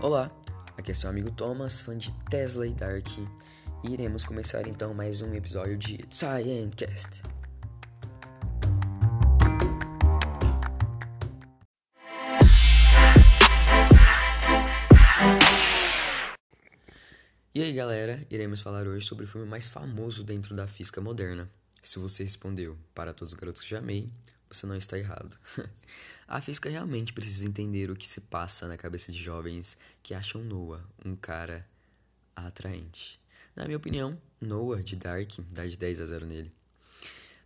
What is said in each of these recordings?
Olá, aqui é seu amigo Thomas, fã de Tesla e Dark, e iremos começar então mais um episódio de Sciencast. E aí galera, iremos falar hoje sobre o filme mais famoso dentro da física moderna. Se você respondeu para todos os garotos que já amei, você não está errado. a física realmente precisa entender o que se passa na cabeça de jovens que acham Noah um cara atraente. Na minha opinião, Noah de Dark dá de 10 a 0 nele.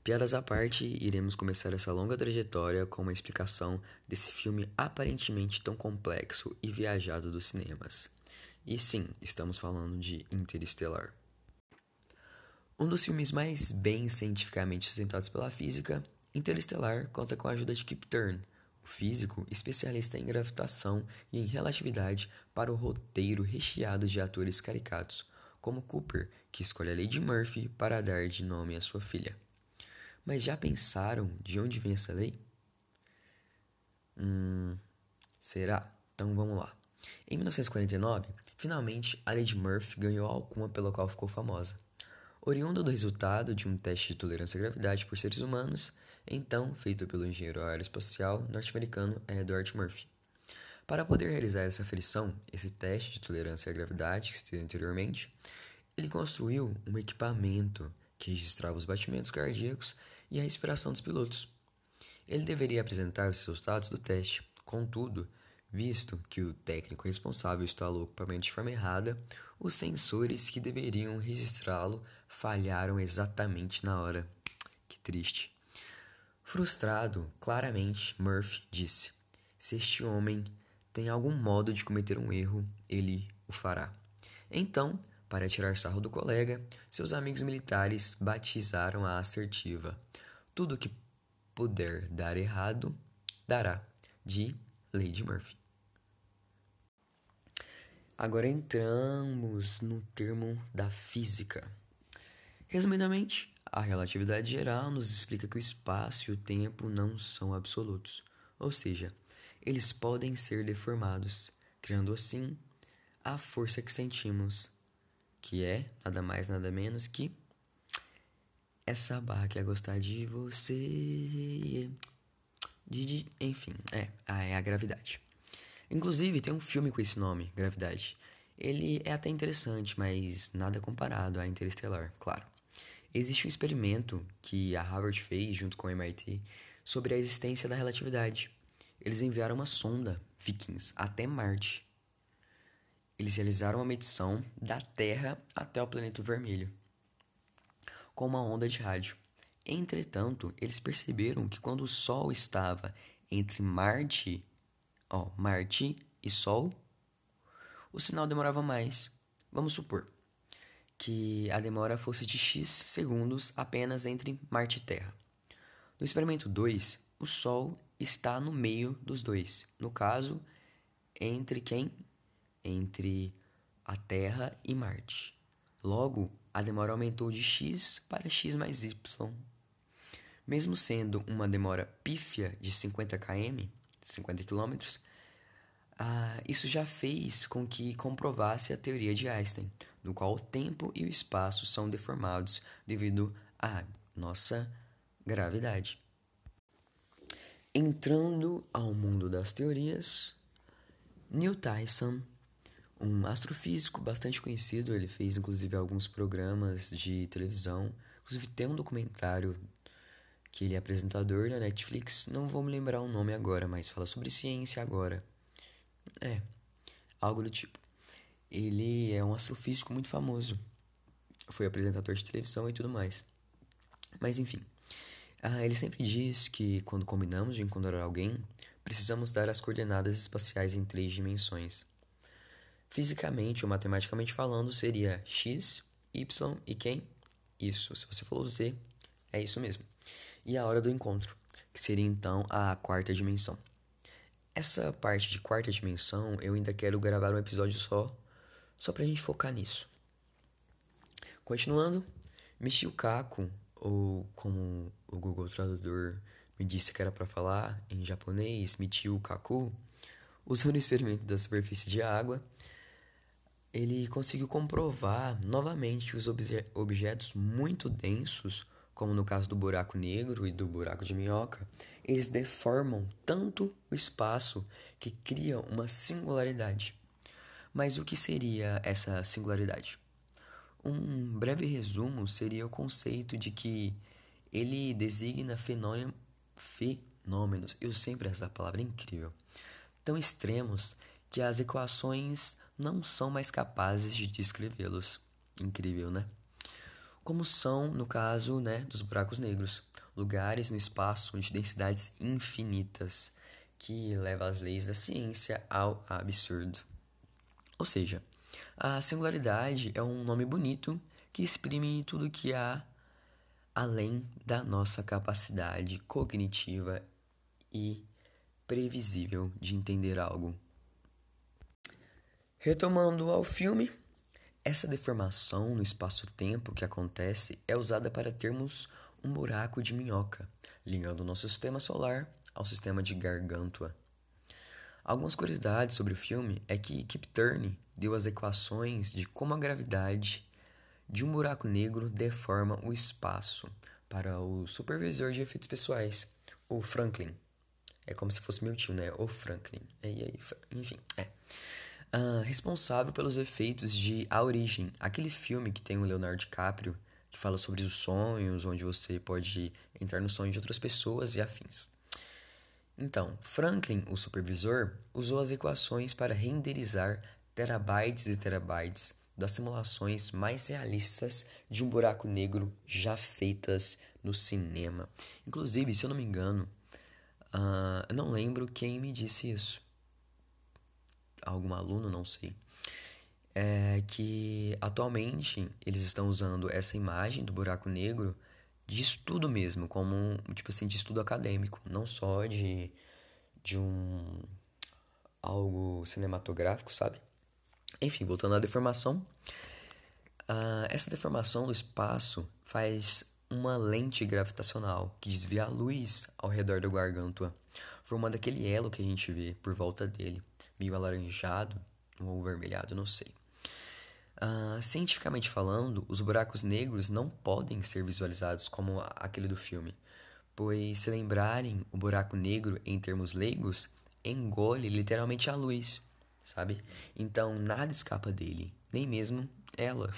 Piadas à parte, iremos começar essa longa trajetória com uma explicação desse filme aparentemente tão complexo e viajado dos cinemas. E sim, estamos falando de Interestelar. Um dos filmes mais bem cientificamente sustentados pela física Interestelar conta com a ajuda de Kip Thurne, o físico especialista em gravitação e em relatividade, para o roteiro recheado de atores caricatos, como Cooper, que escolhe a Lady Murphy para dar de nome à sua filha. Mas já pensaram de onde vem essa lei? Hum, será? Então vamos lá. Em 1949, finalmente a Lady Murphy ganhou a alcunha pela qual ficou famosa. Oriunda do resultado de um teste de tolerância à gravidade por seres humanos, então feito pelo engenheiro aeroespacial norte-americano Edward Murphy. Para poder realizar essa aferição, esse teste de tolerância à gravidade que citei anteriormente, ele construiu um equipamento que registrava os batimentos cardíacos e a respiração dos pilotos. Ele deveria apresentar os resultados do teste, contudo, visto que o técnico responsável instalou o equipamento de forma errada, os sensores que deveriam registrá-lo falharam exatamente na hora. Que triste. Frustrado, claramente, Murphy disse: Se este homem tem algum modo de cometer um erro, ele o fará. Então, para tirar sarro do colega, seus amigos militares batizaram a assertiva: Tudo que puder dar errado, dará, de Lady Murphy. Agora entramos no termo da física. Resumidamente, a relatividade geral nos explica que o espaço e o tempo não são absolutos, ou seja, eles podem ser deformados, criando assim a força que sentimos, que é nada mais nada menos que essa barra que é gostar de você. De, de, enfim, é, é a gravidade. Inclusive, tem um filme com esse nome, Gravidade. Ele é até interessante, mas nada comparado a Interestelar, claro. Existe um experimento que a Harvard fez junto com o MIT sobre a existência da relatividade. Eles enviaram uma sonda, Vikings, até Marte. Eles realizaram uma medição da Terra até o planeta vermelho com uma onda de rádio. Entretanto, eles perceberam que quando o Sol estava entre Marte, ó, Marte e Sol, o sinal demorava mais. Vamos supor que a demora fosse de x segundos apenas entre Marte e Terra. No experimento 2, o Sol está no meio dos dois. No caso, entre quem? Entre a Terra e Marte. Logo, a demora aumentou de x para x mais y. Mesmo sendo uma demora pífia de 50 km, 50 km, ah, isso já fez com que comprovasse a teoria de Einstein, no qual o tempo e o espaço são deformados devido à nossa gravidade. Entrando ao mundo das teorias, Neil Tyson, um astrofísico bastante conhecido, ele fez inclusive alguns programas de televisão, inclusive tem um documentário que ele é apresentador na Netflix, não vou me lembrar o nome agora, mas fala sobre ciência agora. É, algo do tipo. Ele é um astrofísico muito famoso. Foi apresentador de televisão e tudo mais. Mas enfim. Ah, ele sempre diz que quando combinamos de encontrar alguém, precisamos dar as coordenadas espaciais em três dimensões. Fisicamente ou matematicamente falando, seria x, y e quem? Isso. Se você falou z, é isso mesmo. E a hora do encontro, que seria então a quarta dimensão. Essa parte de quarta dimensão eu ainda quero gravar um episódio só só pra gente focar nisso. Continuando, Michio Kaku, ou como o Google Tradutor me disse que era para falar em japonês, Michio Kaku, Usando o experimento da superfície de água, ele conseguiu comprovar novamente que os obje objetos muito densos, como no caso do buraco negro e do buraco de minhoca, eles deformam tanto o espaço que cria uma singularidade. Mas o que seria essa singularidade? Um breve resumo seria o conceito de que ele designa fenômenos, eu sempre essa palavra incrível, tão extremos que as equações não são mais capazes de descrevê-los. Incrível, né? Como são, no caso, né, dos buracos negros, lugares no espaço de densidades infinitas, que leva as leis da ciência ao absurdo. Ou seja, a singularidade é um nome bonito que exprime tudo que há além da nossa capacidade cognitiva e previsível de entender algo. Retomando ao filme, essa deformação no espaço-tempo que acontece é usada para termos um buraco de minhoca, ligando nosso sistema solar ao sistema de Gargantua. Algumas curiosidades sobre o filme é que Kip Thorne deu as equações de como a gravidade de um buraco negro deforma o espaço para o supervisor de efeitos pessoais, o Franklin. É como se fosse meu tio, né? O Franklin. E aí, enfim, é. Uh, responsável pelos efeitos de A Origem, aquele filme que tem o Leonardo DiCaprio, que fala sobre os sonhos, onde você pode entrar no sonho de outras pessoas e afins. Então, Franklin, o supervisor, usou as equações para renderizar terabytes e terabytes das simulações mais realistas de um buraco negro já feitas no cinema. Inclusive, se eu não me engano, uh, eu não lembro quem me disse isso. Algum aluno, não sei. É que atualmente eles estão usando essa imagem do buraco negro de estudo mesmo, como tipo assim, de estudo acadêmico, não só de, de um algo cinematográfico, sabe? Enfim, voltando à deformação. Uh, essa deformação do espaço faz uma lente gravitacional que desvia a luz ao redor do gargantua, formando aquele elo que a gente vê por volta dele, meio alaranjado ou vermelhado, não sei. Uh, cientificamente falando, os buracos negros não podem ser visualizados como aquele do filme, pois, se lembrarem, o buraco negro, em termos leigos, engole literalmente a luz, sabe? Então nada escapa dele, nem mesmo ela.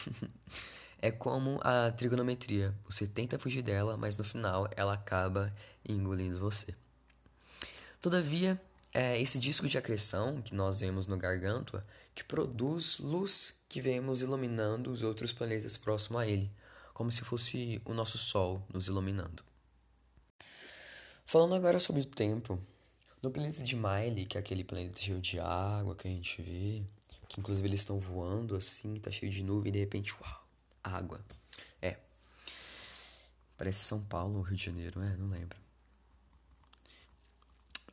é como a trigonometria, você tenta fugir dela, mas no final ela acaba engolindo você. Todavia, é esse disco de acreção que nós vemos no Gargantua que produz luz que vemos iluminando os outros planetas próximos a ele, como se fosse o nosso Sol nos iluminando. Falando agora sobre o tempo, no planeta de Miley, que é aquele planeta cheio de água que a gente vê, que inclusive eles estão voando assim, tá cheio de nuvem e de repente, uau, água. É. Parece São Paulo ou Rio de Janeiro, é, não lembro.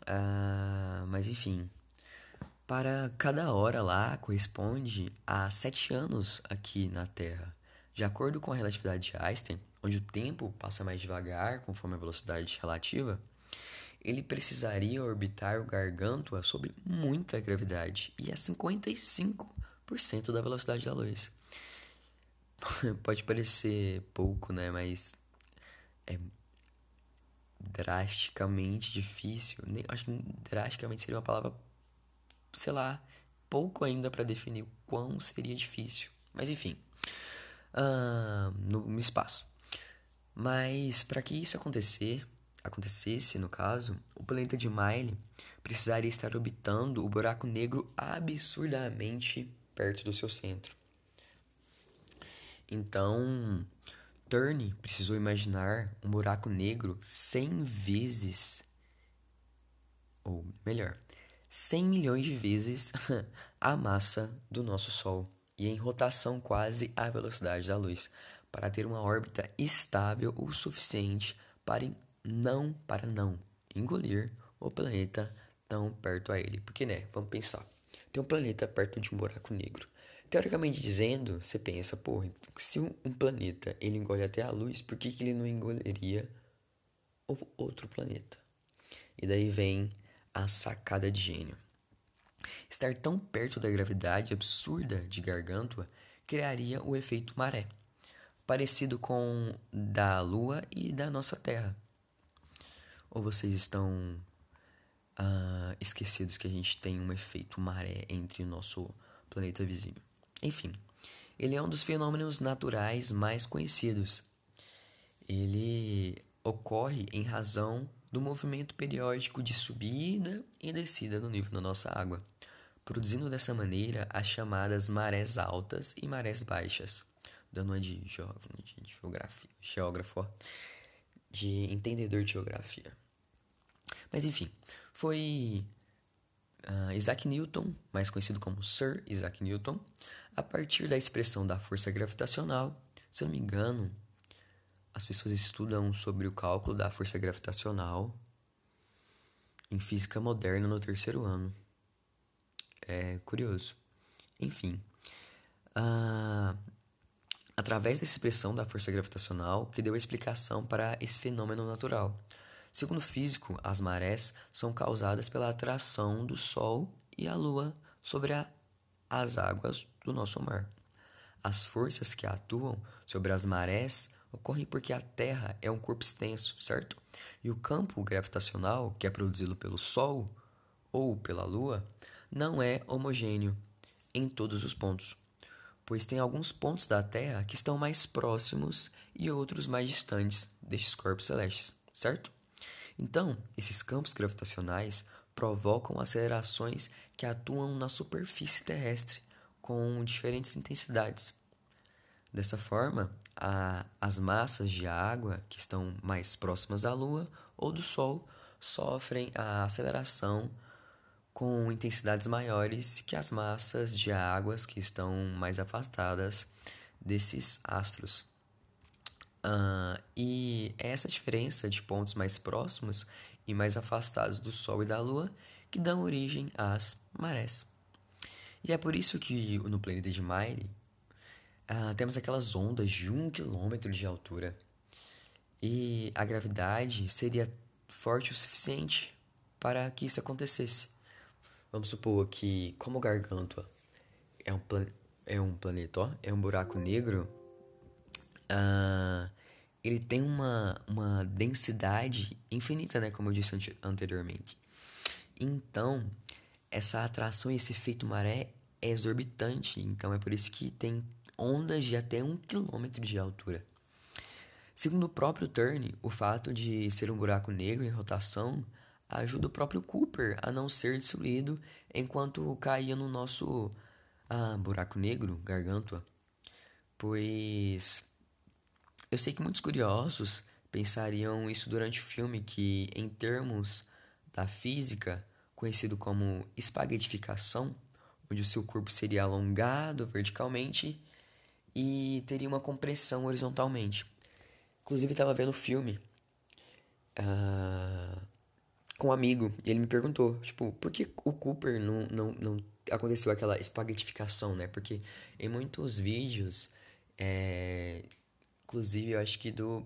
Ah, mas enfim, para cada hora lá corresponde a sete anos aqui na Terra. De acordo com a relatividade de Einstein, onde o tempo passa mais devagar conforme a velocidade relativa, ele precisaria orbitar o Gargantua sob muita gravidade e a 55% da velocidade da luz. Pode parecer pouco, né? Mas é drasticamente difícil. Nem, acho que drasticamente seria uma palavra, sei lá, pouco ainda para definir o quão seria difícil. Mas enfim, uh, no, espaço. Mas para que isso acontecer, acontecesse, no caso, o planeta de Miley precisaria estar orbitando o buraco negro absurdamente perto do seu centro. Então, Turner precisou imaginar um buraco negro 100 vezes, ou melhor, 100 milhões de vezes a massa do nosso Sol e em rotação quase à velocidade da luz, para ter uma órbita estável o suficiente para não para não engolir o planeta tão perto a ele. Porque, né, vamos pensar. Tem um planeta perto de um buraco negro. Teoricamente dizendo, você pensa, pô, se um planeta ele engole até a luz, por que, que ele não engoliria outro planeta? E daí vem a sacada de gênio. Estar tão perto da gravidade absurda de Gargantua criaria o efeito maré, parecido com da Lua e da nossa Terra. Ou vocês estão uh, esquecidos que a gente tem um efeito maré entre o nosso planeta vizinho? Enfim, ele é um dos fenômenos naturais mais conhecidos. Ele ocorre em razão do movimento periódico de subida e descida do nível da nossa água, produzindo dessa maneira as chamadas marés altas e marés baixas. Dando uma de, de geografia, geógrafo, de entendedor de geografia. Mas enfim, foi uh, Isaac Newton, mais conhecido como Sir Isaac Newton, a partir da expressão da força gravitacional. Se eu não me engano, as pessoas estudam sobre o cálculo da força gravitacional em física moderna no terceiro ano. É curioso. Enfim, uh, através dessa expressão da força gravitacional que deu a explicação para esse fenômeno natural. Segundo o físico, as marés são causadas pela atração do Sol e a Lua sobre a, as águas do nosso mar. As forças que atuam sobre as marés ocorrem porque a Terra é um corpo extenso, certo? E o campo gravitacional, que é produzido pelo Sol ou pela Lua, não é homogêneo em todos os pontos, pois tem alguns pontos da Terra que estão mais próximos e outros mais distantes destes corpos celestes, certo? Então, esses campos gravitacionais provocam acelerações que atuam na superfície terrestre com diferentes intensidades. Dessa forma, a, as massas de água que estão mais próximas da Lua ou do Sol sofrem a aceleração com intensidades maiores que as massas de águas que estão mais afastadas desses astros. Uh, e essa diferença de pontos mais próximos e mais afastados do Sol e da Lua que dão origem às marés. E é por isso que no planeta de Mire uh, temos aquelas ondas de um quilômetro de altura. E a gravidade seria forte o suficiente para que isso acontecesse. Vamos supor que, como Gargantua é um, é um planeta, ó, é um buraco negro, uh, ele tem uma, uma densidade infinita, né? Como eu disse anteriormente. Então, essa atração e esse efeito maré é exorbitante. Então, é por isso que tem ondas de até um quilômetro de altura. Segundo o próprio Turner, o fato de ser um buraco negro em rotação ajuda o próprio Cooper a não ser destruído enquanto caía no nosso ah, buraco negro, gargantua. Pois eu sei que muitos curiosos pensariam isso durante o filme, que em termos da física, conhecido como espaguetificação, onde o seu corpo seria alongado verticalmente e teria uma compressão horizontalmente. Inclusive, estava vendo o filme uh, com um amigo e ele me perguntou, tipo, por que o Cooper não, não, não aconteceu aquela espaguetificação, né? Porque em muitos vídeos, é, inclusive eu acho que do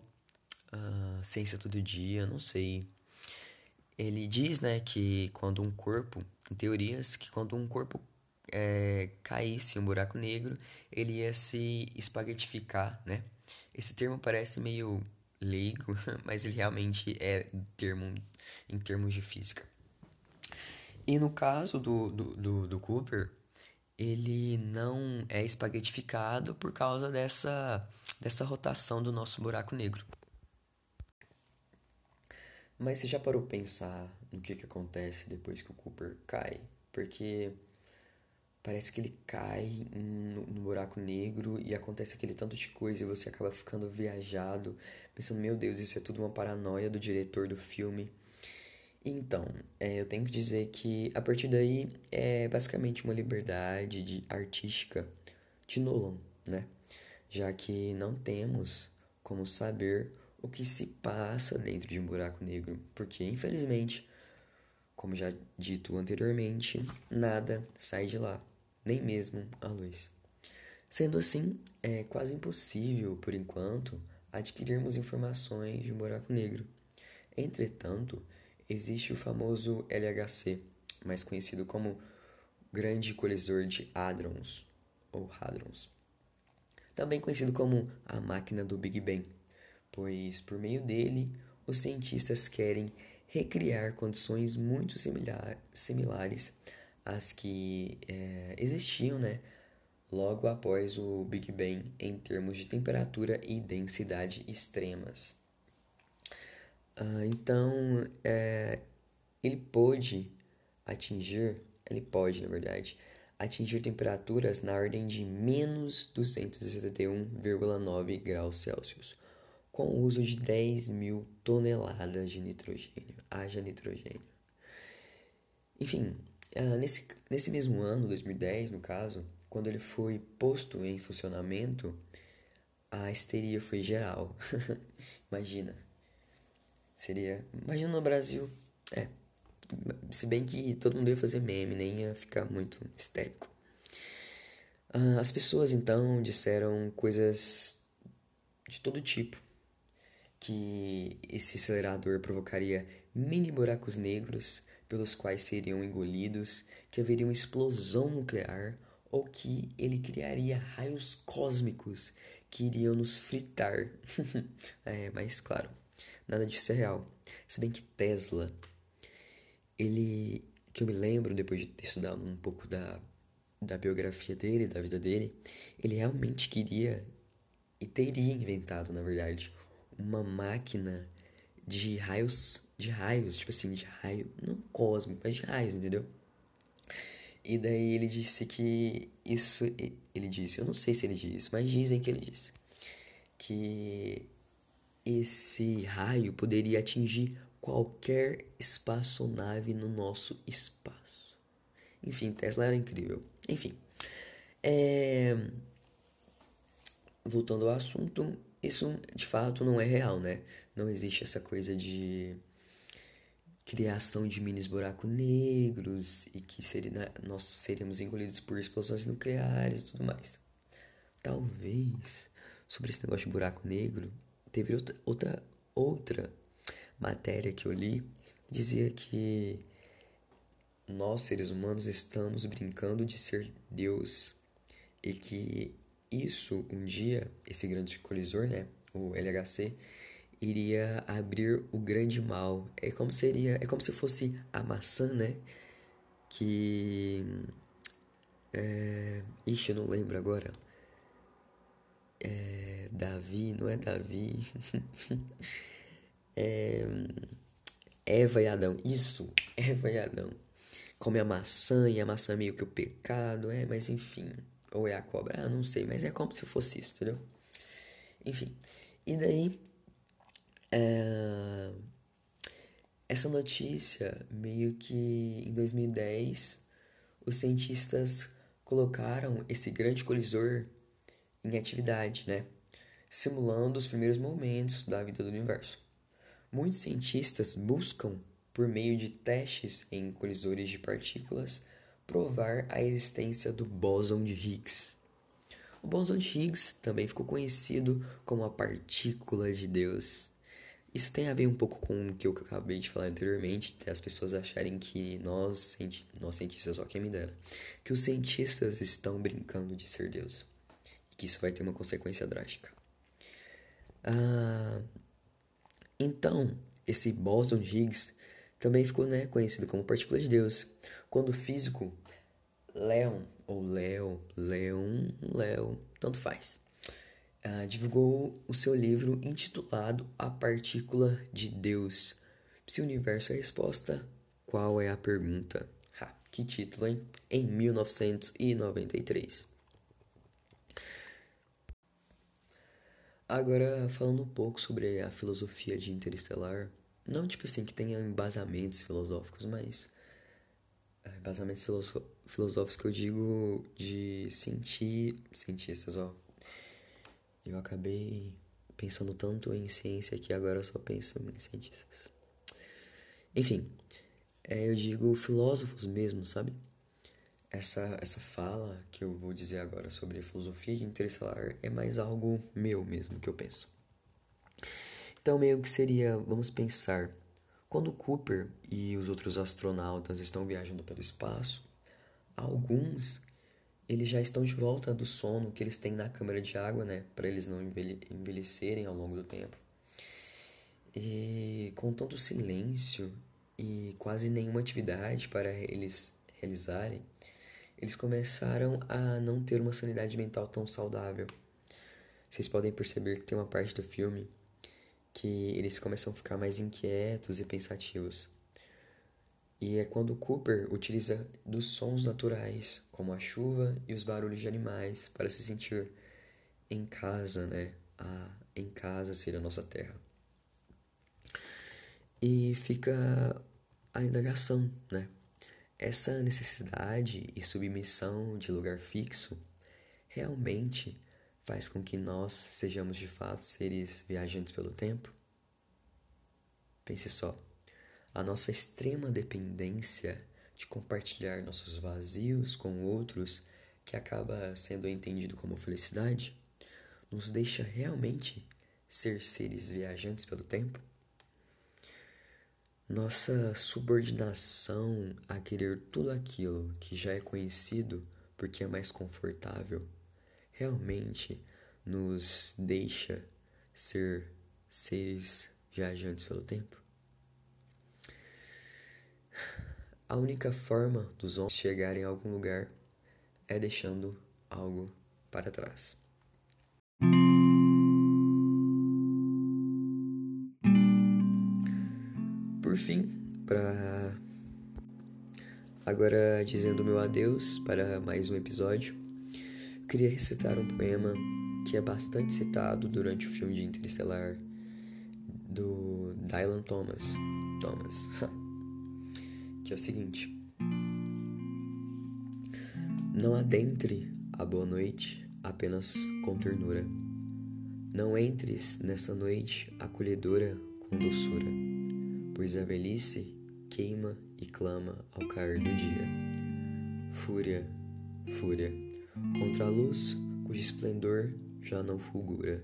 uh, Ciência Todo Dia, não sei, ele diz, né, que quando um corpo, em teorias, que quando um corpo é, caísse em um buraco negro, ele ia se espaguetificar, né? Esse termo parece meio leigo, mas ele realmente é termo em termos de física. E no caso do, do, do, do Cooper, ele não é espaguetificado por causa dessa, dessa rotação do nosso buraco negro. Mas você já parou pensar no que, que acontece depois que o Cooper cai? Porque parece que ele cai no, buraco negro e acontece aquele tanto de coisa e você acaba ficando viajado, pensando, meu Deus, isso é tudo uma paranoia do diretor do filme. Então, é, eu tenho que dizer que a partir daí é basicamente uma liberdade de artística de Nolan, né? Já que não temos como saber o que se passa dentro de um buraco negro, porque infelizmente, como já dito anteriormente, nada sai de lá nem mesmo a luz. Sendo assim, é quase impossível, por enquanto, adquirirmos informações de um buraco negro. Entretanto, existe o famoso LHC, mais conhecido como Grande Colisor de Hadrons, ou Hadrons, também conhecido como a máquina do Big Bang, pois por meio dele os cientistas querem recriar condições muito similar, similares às que é, existiam né, logo após o Big Bang em termos de temperatura e densidade extremas. Ah, então, é, ele pôde atingir, ele pode, na verdade, atingir temperaturas na ordem de menos 271,9 graus Celsius, com o uso de 10 mil toneladas de nitrogênio. Haja nitrogênio. Enfim, ah, nesse, nesse mesmo ano, 2010, no caso, quando ele foi posto em funcionamento, a histeria foi geral. Imagina. Seria. Imagina no Brasil. É. Se bem que todo mundo ia fazer meme, nem ia ficar muito histérico. Ah, as pessoas então disseram coisas de todo tipo. Que esse acelerador provocaria mini buracos negros pelos quais seriam engolidos, que haveria uma explosão nuclear ou que ele criaria raios cósmicos que iriam nos fritar. é, mas claro, nada disso é real. Se bem que Tesla, ele, que eu me lembro depois de ter estudado um pouco da, da biografia dele, da vida dele, ele realmente queria e teria inventado, na verdade, uma máquina de raios, de raios, tipo assim, de raio, não cósmico, mas de raios, entendeu? E daí ele disse que isso, ele disse, eu não sei se ele disse, mas dizem que ele disse que esse raio poderia atingir qualquer espaçonave no nosso espaço. Enfim, Tesla era incrível. Enfim, é... voltando ao assunto, isso de fato não é real, né? Não existe essa coisa de criação de minis buracos negros e que seria, né, nós seríamos engolidos por explosões nucleares e tudo mais. Talvez sobre esse negócio de buraco negro, teve outra, outra, outra matéria que eu li dizia que nós seres humanos estamos brincando de ser Deus e que isso um dia, esse grande colisor, né, o LHC, iria abrir o grande mal. É como seria, é como se fosse a maçã, né, que é, ixi, eu não lembro agora. É, Davi, não é Davi. é, Eva e Adão, isso, Eva e Adão. Come a maçã e a maçã é meio que o pecado, é, mas enfim. Ou é a cobra? Ah, não sei, mas é como se fosse isso, entendeu? Enfim. E daí. É... Essa notícia, meio que em 2010, os cientistas colocaram esse grande colisor em atividade, né? Simulando os primeiros momentos da vida do universo. Muitos cientistas buscam, por meio de testes em colisores de partículas, provar a existência do bóson de Higgs. O bóson de Higgs também ficou conhecido como a partícula de Deus. Isso tem a ver um pouco com o que eu acabei de falar anteriormente, as pessoas acharem que nós, nós cientistas, ó quem me dera, que os cientistas estão brincando de ser Deus. E que isso vai ter uma consequência drástica. Ah, então, esse de Higgs também ficou né, conhecido como partícula de Deus, quando o físico Leon, ou Leo, Leon, Leo, tanto faz, uh, divulgou o seu livro intitulado A Partícula de Deus. Se o universo é a resposta, qual é a pergunta? Ha, que título, hein? Em 1993. Agora, falando um pouco sobre a filosofia de Interestelar, não tipo assim que tenha embasamentos filosóficos, mas é, embasamentos filosóficos que eu digo de sentir cientistas, ó. Eu acabei pensando tanto em ciência que agora eu só penso em cientistas. Enfim, é, eu digo filósofos mesmo, sabe? Essa, essa fala que eu vou dizer agora sobre filosofia interestelar é mais algo meu mesmo que eu penso. Então, meio que seria, vamos pensar, quando Cooper e os outros astronautas estão viajando pelo espaço, Alguns eles já estão de volta do sono que eles têm na câmara de água, né, para eles não envelhecerem ao longo do tempo. E com tanto silêncio e quase nenhuma atividade para eles realizarem, eles começaram a não ter uma sanidade mental tão saudável. Vocês podem perceber que tem uma parte do filme que eles começam a ficar mais inquietos e pensativos. E é quando Cooper utiliza dos sons naturais, como a chuva e os barulhos de animais, para se sentir em casa, né? A em casa seria a nossa terra. E fica a indagação, né? Essa necessidade e submissão de lugar fixo realmente faz com que nós sejamos de fato seres viajantes pelo tempo? Pense só, a nossa extrema dependência de compartilhar nossos vazios com outros, que acaba sendo entendido como felicidade, nos deixa realmente ser seres viajantes pelo tempo? Nossa subordinação a querer tudo aquilo que já é conhecido porque é mais confortável realmente nos deixa ser seres viajantes pelo tempo? A única forma dos homens chegarem a algum lugar é deixando algo para trás. por fim, para agora dizendo meu adeus para mais um episódio, eu queria recitar um poema que é bastante citado durante o filme de Interestelar do Dylan Thomas, Thomas, que é o seguinte: Não adentre a boa noite apenas com ternura. Não entres nessa noite acolhedora com doçura pois a velhice queima e clama ao cair do dia. Fúria, fúria, contra a luz cujo esplendor já não fulgura.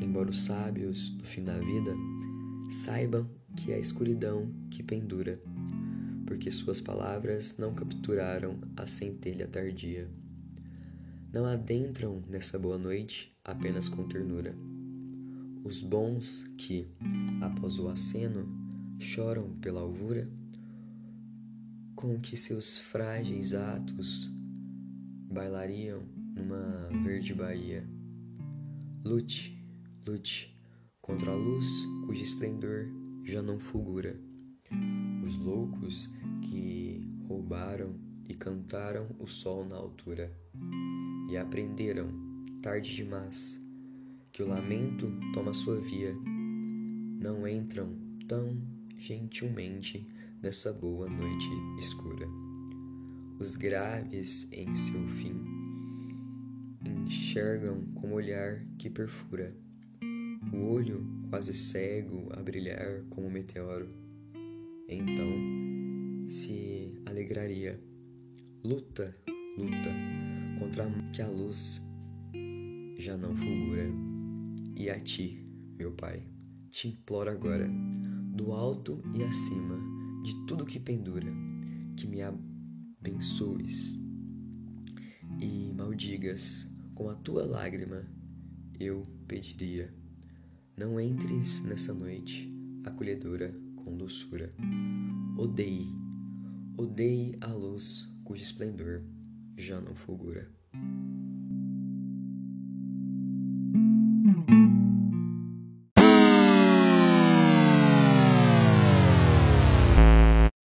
Embora os sábios, no fim da vida, saibam que é a escuridão que pendura, porque suas palavras não capturaram a centelha tardia. Não adentram nessa boa noite apenas com ternura. Os bons que, após o aceno, choram pela alvura, com que seus frágeis atos bailariam numa verde baía. Lute, lute contra a luz cujo esplendor já não fulgura. Os loucos que roubaram e cantaram o sol na altura e aprenderam, tarde demais, que o lamento toma sua via, não entram tão gentilmente nessa boa noite escura. Os graves em seu fim enxergam com olhar que perfura, o olho quase cego a brilhar como um meteoro. Então se alegraria. Luta, luta contra que a luz já não fulgura. E a ti, meu Pai, te imploro agora do alto e acima de tudo que pendura, que me abençoes e maldigas com a tua lágrima, eu pediria. Não entres nessa noite acolhedora com doçura. Odeie, odeie a luz cujo esplendor já não fulgura.